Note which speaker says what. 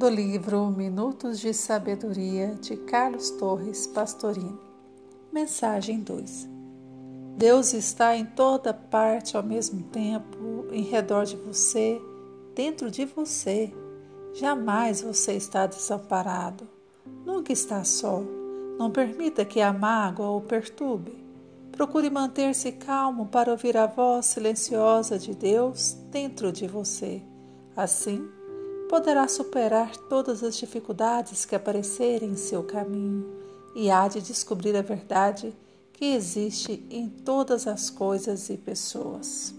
Speaker 1: do livro Minutos de Sabedoria de Carlos Torres Pastorini. Mensagem 2. Deus está em toda parte ao mesmo tempo, em redor de você, dentro de você. Jamais você está desamparado. Nunca está só. Não permita que a mágoa o perturbe. Procure manter-se calmo para ouvir a voz silenciosa de Deus dentro de você. Assim, poderá superar todas as dificuldades que aparecerem em seu caminho e há de descobrir a verdade que existe em todas as coisas e pessoas.